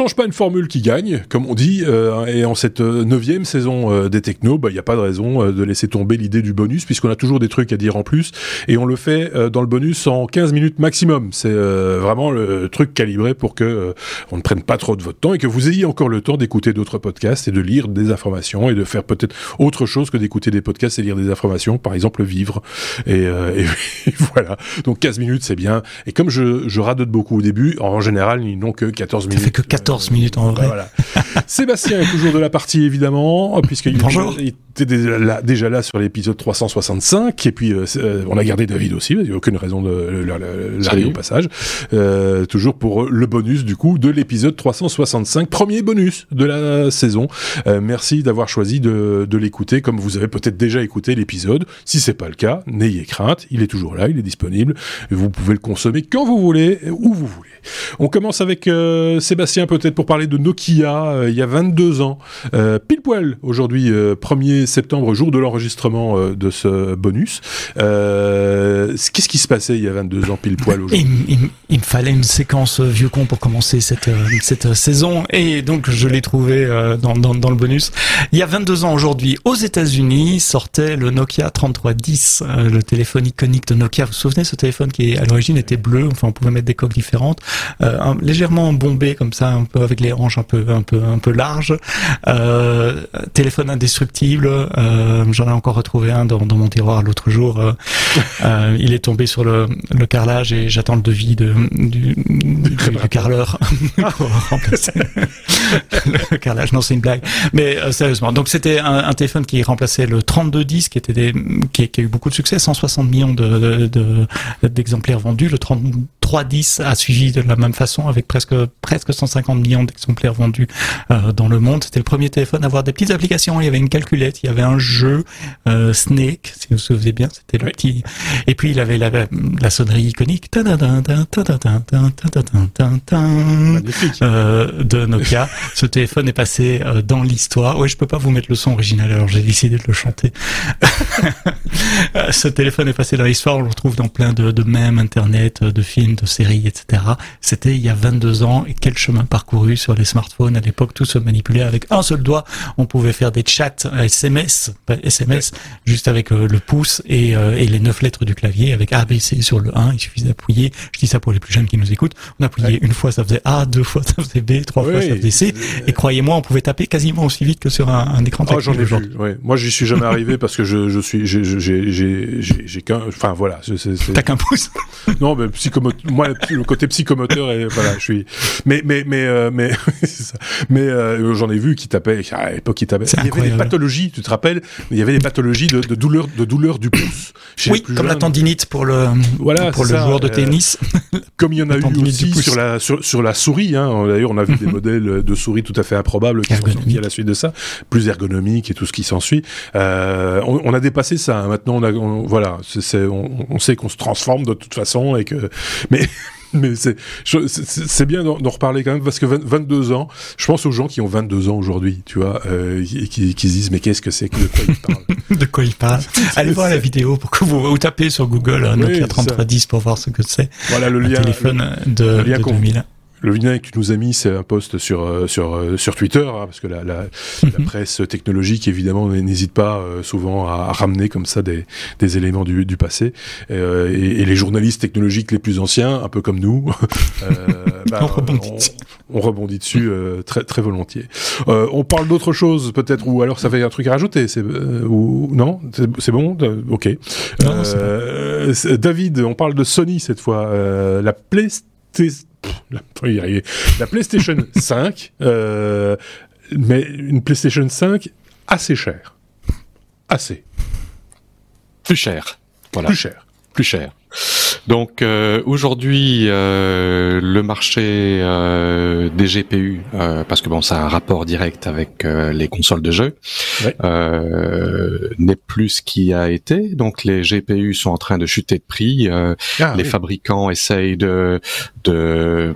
change pas une formule qui gagne, comme on dit, euh, et en cette euh, neuvième saison euh, des technos, bah, il n'y a pas de raison de laisser tomber l'idée du bonus, puisqu'on a toujours des trucs à dire en plus, et on le fait dans le bonus en 15 minutes maximum. C'est vraiment le truc calibré pour que on ne prenne pas trop de votre temps et que vous ayez encore le temps d'écouter d'autres podcasts et de lire des informations et de faire peut-être autre chose que d'écouter des podcasts et lire des informations, par exemple vivre. Et, et, voilà. Donc 15 minutes, c'est bien. Et comme je, je radote beaucoup au début, en général, ils n'ont que 14 minutes. Ça fait que 14 minutes en vrai. Sébastien est toujours de la partie évidemment, puisqu'il était déjà là, sur l'épisode 365, et puis euh, euh, on a gardé David aussi, il n'y a aucune raison de l'arrêter au passage. Euh, toujours pour le bonus du coup de l'épisode 365, premier bonus de la saison. Euh, merci d'avoir choisi de, de l'écouter, comme vous avez peut-être déjà écouté l'épisode. Si c'est pas le cas, n'ayez crainte, il est toujours là, il est disponible, vous pouvez le consommer quand vous voulez, où vous voulez. On commence avec euh, Sébastien peut-être pour parler de Nokia euh, il y a 22 ans. Euh, pile poil aujourd'hui, 1er septembre, jour de l'enregistrement de ce bonus. Qu'est-ce qui se passait il y a 22 ans pile poil aujourd'hui? Il, me fallait une séquence vieux con pour commencer cette, saison et donc je l'ai trouvé dans, le bonus. Il y a 22 ans aujourd'hui, aux États-Unis, sortait le Nokia 3310, le téléphone iconique de Nokia. Vous vous souvenez ce téléphone qui à l'origine était bleu, enfin on pouvait mettre des coques différentes. Euh, légèrement bombé comme ça, un peu avec les hanches un peu un peu un peu larges. Euh, téléphone indestructible. Euh, J'en ai encore retrouvé un dans, dans mon tiroir l'autre jour. Euh, euh, il est tombé sur le, le carrelage et j'attends le devis de, du, du, du carreleur pour remplacer le carrelage. Non, c'est une blague. Mais sérieusement, donc c'était un, un, téléphone qui remplaçait le 3210 qui était des, qui, qui, a eu beaucoup de succès, 160 millions de d'exemplaires de, vendus. Le 3310 a suivi de la même façon avec presque presque 150 millions d'exemplaires vendus euh, dans le monde. C'était le premier téléphone à avoir des petites applications. Il y avait une calculette, il y avait un jeu euh, Snake, si vous vous souvenez bien, c'était le petit. Et puis il avait la, la sonnerie iconique euh, de Nokia. Ce téléphone est passé dans l'histoire. Oui, je peux pas vous mettre le son original, alors j'ai décidé de le chanter. Ce téléphone est passé dans l'histoire. On le retrouve dans plein de, de mèmes, internet, de films, de séries, etc. C'était il y a 22 ans et quel chemin parcouru sur les smartphones. À l'époque, tout se manipulait avec un seul doigt. On pouvait faire des chats SMS, SMS, juste avec euh, le pouce et, euh, et, les neuf lettres du clavier avec ABC sur le 1. Il suffisait d'appuyer. Je dis ça pour les plus jeunes qui nous écoutent. On appuyait une fois, ça faisait A, deux fois, ça faisait B, trois fois, ça faisait C. Et croyez-moi, on pouvait taper quasiment aussi vite que sur un, un écran oh, j'en ai vu. Ouais. Moi, j'y suis jamais arrivé parce que je, je suis, j'ai qu'un, enfin voilà. T'as qu'un pouce. non, mais psychomoteur, moi, le côté psychomoteur et voilà, je suis. Mais mais mais euh, mais ça. mais euh, j'en ai vu qui tapaient à l'époque qui tapaient. Il y avait des pathologies, tu te rappelles Il y avait des pathologies de, de douleur de douleur du pouce. Oui, comme la tendinite pour le voilà pour le joueur de euh, tennis. comme il y en a eu aussi sur la sur, sur la souris. Hein. D'ailleurs, on a vu des modèles de souris tout à fait improbables qui sont sortis à la suite de ça, plus ergonomiques et tout ce qui s'ensuit. Euh, on, on, a dépassé ça. Hein. Maintenant, on a voilà, c'est on, on sait qu'on se transforme de toute façon et que mais mais c'est c'est bien d'en reparler quand même parce que 22 ans, je pense aux gens qui ont 22 ans aujourd'hui, tu vois, euh, et qui, qui se disent mais qu'est-ce que c'est que de quoi ils parlent? De quoi ils parlent? Allez voir la vidéo pour que vous, vous tapez sur Google hein, Nokia 3310 pour voir ce que c'est. Voilà le lien. téléphone de, le lien de 2000. Le lien que tu nous as mis, c'est un post sur euh, sur euh, sur Twitter, hein, parce que la, la, la, mhm. presse technologique évidemment n'hésite pas euh, souvent à, ramener comme ça des, des éléments du, du passé. Euh, et, et, les journalistes technologiques les plus anciens, un peu comme nous, bah, on, rebondit on, on, rebondit dessus très très volontiers. on parle d'autre chose peut-être, ou alors ça fait un truc à rajouter, c'est ou non, c'est bon, ok. Non, bon. David, on parle de Sony cette fois, la PlayStation la PlayStation 5, euh, mais une PlayStation 5 assez chère. Assez. Plus cher. Voilà. Plus cher. Plus cher. Donc euh, aujourd'hui, euh, le marché euh, des GPU, euh, parce que bon, ça a un rapport direct avec euh, les consoles de jeu, ouais. n'est plus ce qui a été. Donc les GPU sont en train de chuter de prix. Ah, les oui. fabricants essayent de, de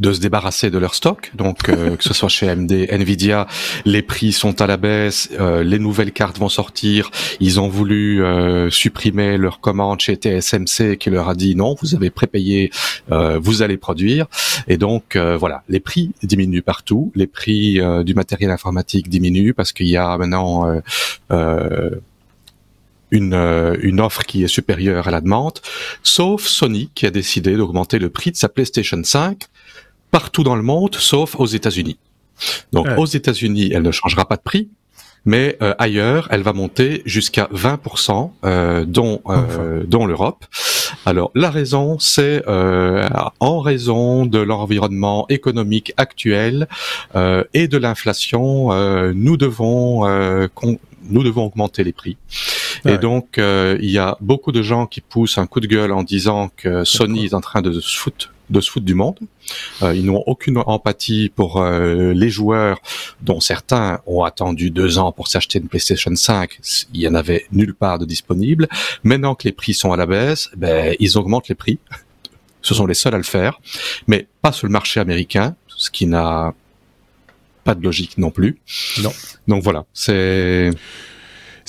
de se débarrasser de leur stock. Donc euh, que ce soit chez AMD, Nvidia, les prix sont à la baisse, euh, les nouvelles cartes vont sortir. Ils ont voulu euh, supprimer leur commande chez TSMC qui leur a dit non, vous avez prépayé, vous allez produire. Et donc voilà, les prix diminuent partout, les prix du matériel informatique diminuent parce qu'il y a maintenant une, une offre qui est supérieure à la demande, sauf Sony qui a décidé d'augmenter le prix de sa PlayStation 5 partout dans le monde, sauf aux États-Unis. Donc aux États-Unis, elle ne changera pas de prix, mais euh, ailleurs, elle va monter jusqu'à 20%, euh, dont euh, dont l'Europe. Alors la raison, c'est euh, en raison de l'environnement économique actuel et de l'inflation, nous devons nous devons augmenter les prix. Et donc, il y a beaucoup de gens qui poussent un coup de gueule en disant que Sony est en train de se foutre de se foutre du monde. Euh, ils n'ont aucune empathie pour euh, les joueurs, dont certains ont attendu deux ans pour s'acheter une PlayStation 5. Il y en avait nulle part de disponible. Maintenant que les prix sont à la baisse, ben, ils augmentent les prix. Ce sont les seuls à le faire, mais pas sur le marché américain, ce qui n'a pas de logique non plus. Non. Donc voilà, c'est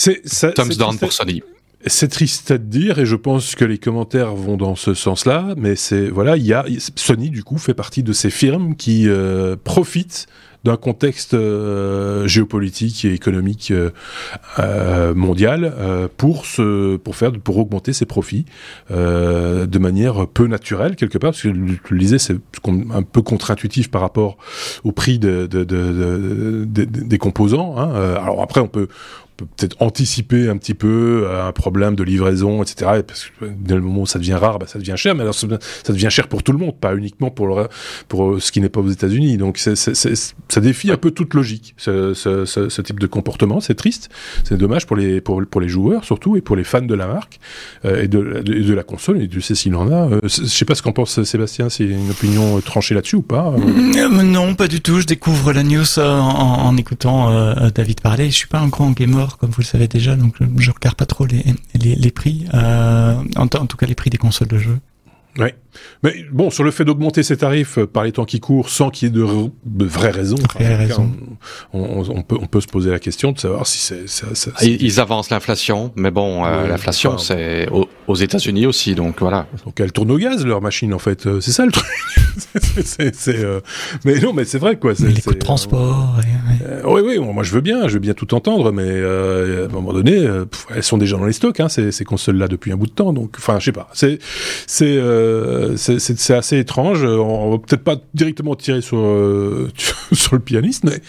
c'est thumbs down pour Sony. C'est triste à dire et je pense que les commentaires vont dans ce sens-là, mais c'est voilà, il y a Sony du coup fait partie de ces firmes qui euh, profitent d'un contexte euh, géopolitique et économique euh, mondial pour se pour faire pour augmenter ses profits de manière peu naturelle quelque part parce que je le disais c'est un peu contre-intuitif par rapport au prix de, de, de, des composants hein. alors après on peut peut-être anticiper un petit peu euh, un problème de livraison, etc. Parce que dès le moment où ça devient rare, bah, ça devient cher, mais alors ça devient cher pour tout le monde, pas uniquement pour, euh, ce qui n'est pas aux États-Unis. Donc ça défie un peu toute logique, ce, type de comportement. C'est triste, c'est dommage pour les, joueurs surtout et pour les fans de la marque euh, et, de, la console. Et tu sais s'il en a. je sais pas ce qu'en pense Sébastien, c'est une opinion tranchée là-dessus ou pas Non, pas du tout. Je découvre la news en, écoutant David parler. Je suis pas un grand gamer comme vous le savez déjà, donc je, regarde pas trop les, prix, euh, en, en, tout cas les prix des consoles de jeu. Oui. Mais bon, sur le fait d'augmenter ces tarifs euh, par les temps qui courent sans qu'il y ait de, de vraies raisons, on, peut, on peut se poser la question de savoir si c'est. Ah, ils avancent l'inflation, mais bon, euh, l'inflation c'est aux, États-Unis aussi, donc voilà. Donc elles tournent au gaz leur machine en fait, euh, c'est ça le truc. c'est, Mais non, mais c'est vrai quoi. C'est, les coûts de transport. oui, oui, moi je veux bien, je veux bien tout entendre, mais à un moment donné, elles sont déjà dans les stocks, hein, ces, ces consoles-là depuis un bout de temps, donc enfin je sais pas. C'est c'est c'est assez étrange. On va peut-être pas directement tirer sur, euh, sur le pianiste, mais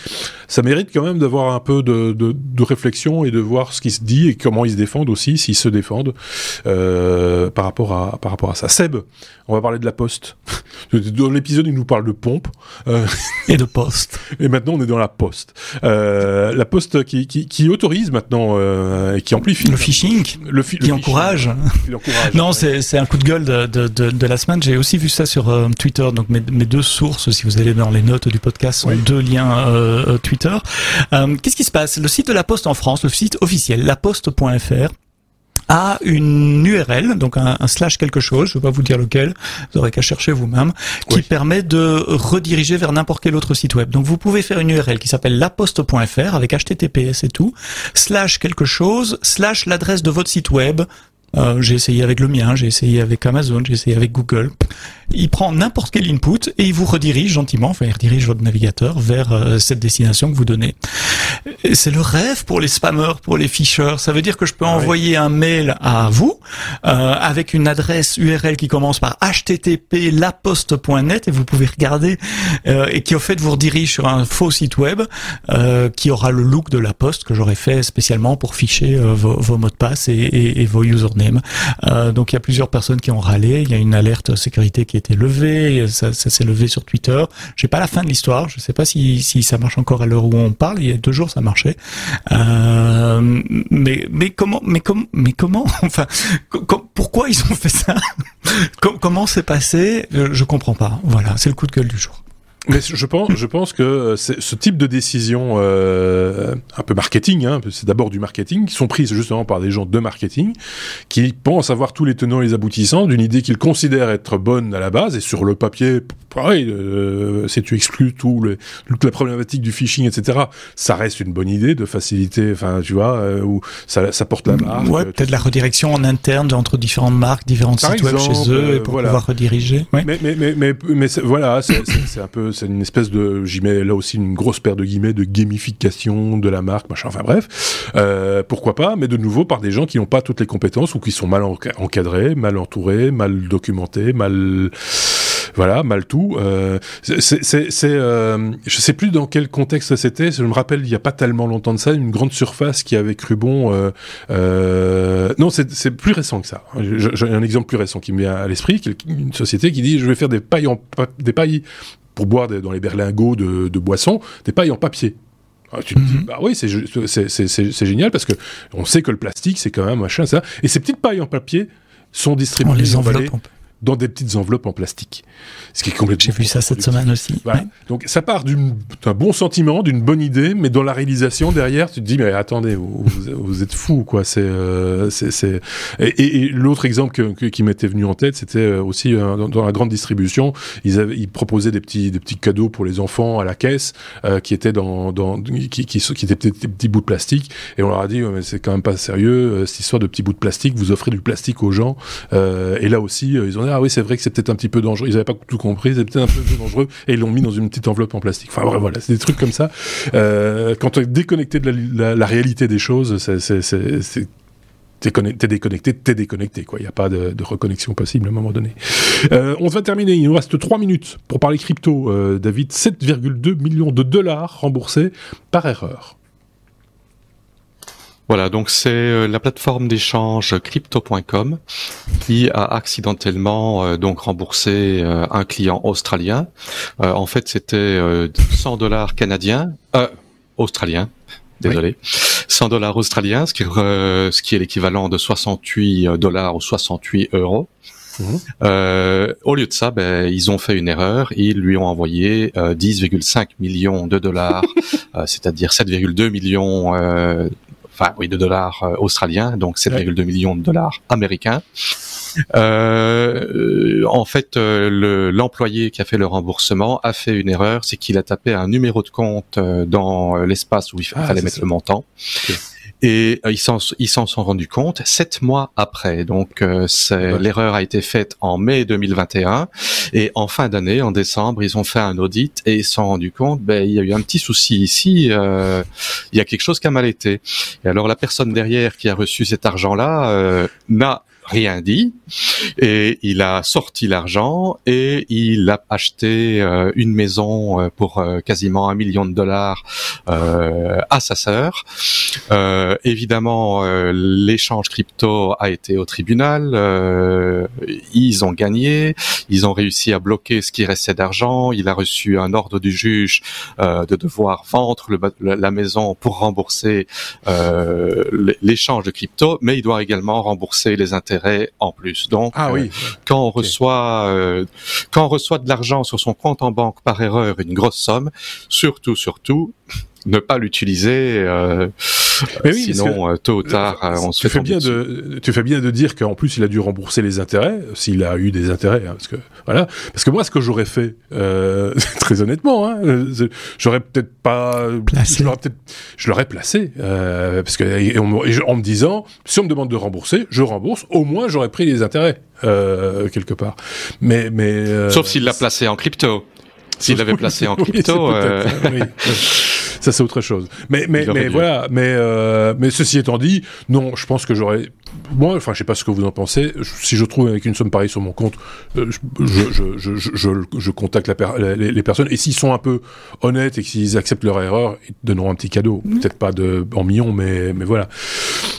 ça mérite quand même d'avoir un peu de, de, de, réflexion et de voir ce qui se dit et comment ils se défendent aussi, s'ils se défendent euh, par, rapport à, par rapport à ça. Seb, on va parler de la poste. Dans l'épisode, il nous parle de pompe. Euh, et de poste. Et maintenant, on est dans la poste. Euh, la poste qui, qui, qui autorise maintenant euh, et qui amplifie. Le phishing. Le qui, encourage. qui encourage. Non, c'est un coup de gueule de, de, de, de la semaine. J'ai aussi vu ça sur euh, Twitter. Donc mes, mes, deux sources, si vous allez dans les notes du podcast, sont deux liens euh, Twitter. Qu'est-ce qui se passe? Le site de la Poste en France, le site officiel, laposte.fr, a une URL, donc un, slash quelque chose, je ne vais pas vous dire lequel, vous aurez qu'à chercher vous-même, qui permet de rediriger vers n'importe quel autre site web. Donc vous pouvez faire une URL qui s'appelle laposte.fr avec HTTPS et tout, slash quelque chose, slash l'adresse de votre site web, euh, j'ai essayé avec le mien, j'ai essayé avec Amazon, j'ai essayé avec Google. Il prend n'importe quel input et il vous redirige gentiment, enfin il redirige votre navigateur vers euh, cette destination que vous donnez. C'est le rêve pour les spammers, pour les phishers. Ça veut dire que je peux ah envoyer un mail à vous euh, avec une adresse URL qui commence par http laposte.net et vous pouvez regarder et qui au fait vous redirige sur un faux site web qui aura le look de la poste que j'aurais fait spécialement pour ficher vos, vos, mots de passe et, et, et vos usernames euh, donc il y a plusieurs personnes qui ont râlé. Il y a une alerte sécurité qui a été levée. Ça, s'est levé sur Twitter. J'ai pas la fin de l'histoire. Je sais pas si, si ça marche encore à l'heure où on parle. Il y a deux jours ça marchait. Euh, mais mais comment mais comment mais comment enfin pourquoi ils ont fait ça? Comment c'est passé? Je, je comprends pas. Voilà, c'est le coup de gueule du jour. Mais je pense, je pense que euh, ce type de décision euh, un peu marketing, hein, c'est d'abord du marketing, qui sont prises justement par des gens de marketing, qui pensent avoir tous les tenants et les aboutissants d'une idée qu'ils considèrent être bonne à la base, et sur le papier, pareil, euh, si tu exclus tout le, toute la problématique du phishing, etc., ça reste une bonne idée de faciliter, enfin, tu vois, euh, où ça, ça porte la marque. Ouais, peut-être la redirection en interne entre différentes marques, différents sites web chez eux, pour pouvoir rediriger. Mais, mais, mais, mais, mais, voilà, c'est un peu c'est une espèce de, j'y mets là aussi une grosse paire de guillemets de gamification de la marque, machin. Enfin bref, euh, pourquoi pas, mais de nouveau par des gens qui n'ont pas toutes les compétences ou qui sont mal encadrés, mal entourés, mal documentés, mal voilà, mal tout. Euh, c'est, euh, je sais plus dans quel contexte c'était. Je me rappelle, il y a pas tellement longtemps de ça, une grande surface qui avait cru bon. Euh, euh non, c'est plus récent que ça. J'ai un exemple plus récent qui me vient à l'esprit, une société qui dit je vais faire des pailles en des pailles pour boire dans les berlingots de, de boissons, des pailles en papier. Ah, tu te dis, mhm. bah oui, c'est génial parce que on sait que le plastique, c'est quand même machin, ça. Et ces petites pailles en papier sont distribuées. les enveloppes dans des petites enveloppes en plastique. Ce qui est complètement. J'ai vu ça cette semaine aussi. Donc ça part d'un bon sentiment, d'une bonne idée, mais dans la réalisation derrière, tu te dis mais attendez, vous, vous êtes fou quoi. C'est euh, c'est et, et, l'autre exemple que, qui m'était venu en tête, c'était euh, aussi euh, dans, la grande distribution, ils avaient ils proposaient des petits des petits cadeaux pour les enfants à la caisse euh, qui étaient dans dans qui qui, qui étaient des, petits bouts de plastique et on leur a dit mais c'est quand même pas sérieux cette histoire de petits bouts de plastique, vous offrez du plastique aux gens et là aussi ils ont dit ah oui, c'est vrai que c'est peut-être un petit peu dangereux. Ils n'avaient pas tout compris, c'est peut-être un peu dangereux et ils l'ont mis dans une petite enveloppe en plastique. Enfin voilà, c'est des trucs comme ça. Euh, quand tu es déconnecté de la, réalité des choses, t'es déconnecté, t'es déconnecté, quoi. Il n'y a pas de, reconnexion possible à un moment donné. Euh, on va terminer. Il nous reste 3 minutes pour parler crypto. Euh, David, 7,2 millions de dollars remboursés par erreur. Voilà, donc c'est euh, la plateforme d'échange crypto.com qui a accidentellement euh, donc remboursé euh, un client australien. en fait, c'était 100 dollars canadiens, australiens, désolé, 100 dollars australiens, ce qui, ce qui est l'équivalent de 68 dollars ou 68 euros. Mhm. au lieu de ça, ben, ils ont fait une erreur. Ils lui ont envoyé 10,5 millions de dollars, c'est-à-dire 7,2 millions enfin oui, de dollars euh, australiens, donc 7,2 millions de dollars américains. Euh, en fait, euh, l'employé qui a fait le remboursement a fait une erreur, c'est qu'il a tapé un numéro de compte dans l'espace où il ah, fallait mettre le montant. Et euh, ils s'en ils s'en sont rendus compte sept mois après. Donc euh, l'erreur a été faite en mai 2021 et en fin d'année, en décembre, ils ont fait un audit et ils se sont rendus compte, ben il y a eu un petit souci ici, euh, il y a quelque chose qui a mal été. Et alors la personne derrière qui a reçu cet argent-là euh, n'a rien dit et il a sorti l'argent et il a acheté euh, une maison euh, pour euh, quasiment un million de dollars à sa sœur. évidemment, l'échange crypto a été au tribunal. ils ont gagné. Ils ont réussi à bloquer ce qui restait d'argent. Il a reçu un ordre du juge de devoir vendre la maison pour rembourser l'échange de crypto, mais il doit également rembourser les intérêts en plus. Donc, ah, oui. Euh, quand on reçoit euh, quand on reçoit de l'argent sur son compte en banque par erreur, une grosse somme, surtout, surtout, ne pas l'utiliser. Euh, oui, sinon, euh, tôt ou tard, on se tu fait bien de, Tu fais bien de dire qu'en plus, il a dû rembourser les intérêts, s'il a eu des intérêts, hein, parce que voilà. Parce que moi, ce que j'aurais fait, euh, très honnêtement, hein, j'aurais peut-être pas, je l'aurais peut-être, je l'aurais placé, euh, parce que en, me disant, si on me demande de rembourser, je rembourse. Au moins, j'aurais pris les intérêts quelque part. Mais, mais sauf s'il l'a placé en crypto. S'il l'avait placé en crypto. Oui, ça c'est autre chose. Mais mais mais voilà, mais euh, mais ceci étant dit, non, je pense que j'aurais moi, enfin, je sais pas ce que vous en pensez. Si je trouve avec une somme pareille sur mon compte, euh, je, je, je, je, contacte la les, personnes. Et s'ils sont un peu honnêtes et qu'ils acceptent leur erreur, ils te donneront un petit cadeau. Mmh. Peut-être pas de en millions, mais mais voilà.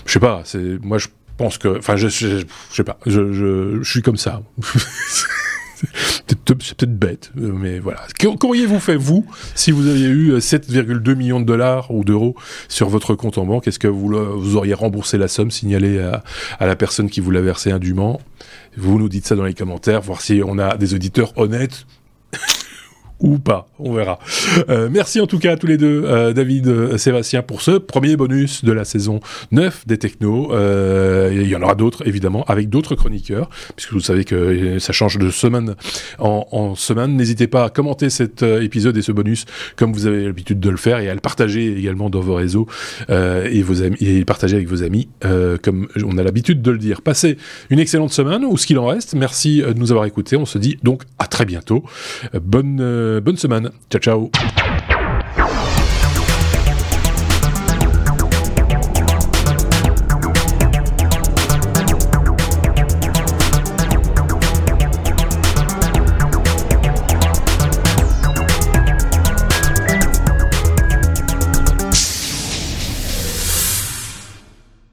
Je sais pas. C'est moi, je pense que, enfin, je, je, sais pas. Je, je, je suis comme ça. c'est peut-être bête, mais voilà. Qu'auriez-vous fait, vous, si vous aviez eu 7,2 euh, millions de dollars ou d'euros sur votre compte en banque? Est-ce que vous, vous, auriez remboursé la somme signalée à, à la personne qui vous l'a versé indûment? Vous nous dites ça dans les commentaires, voir si on a des auditeurs honnêtes ou pas, on verra. Euh, merci en tout cas à tous les deux, euh, David, euh, Sébastien, pour ce premier bonus de la saison 9 des Technos. il y en aura d'autres, évidemment, avec d'autres chroniqueurs, puisque vous savez que ça change de semaine en, semaine. N'hésitez pas à commenter cet épisode et ce bonus comme vous avez l'habitude de le faire et à le partager également dans vos réseaux et vos et partager avec vos amis, comme on a l'habitude de le dire. Passez une excellente semaine ou ce qu'il en reste. Merci de nous avoir écoutés. On se dit donc à très bientôt. Bonne bonne semaine. Ciao, ciao.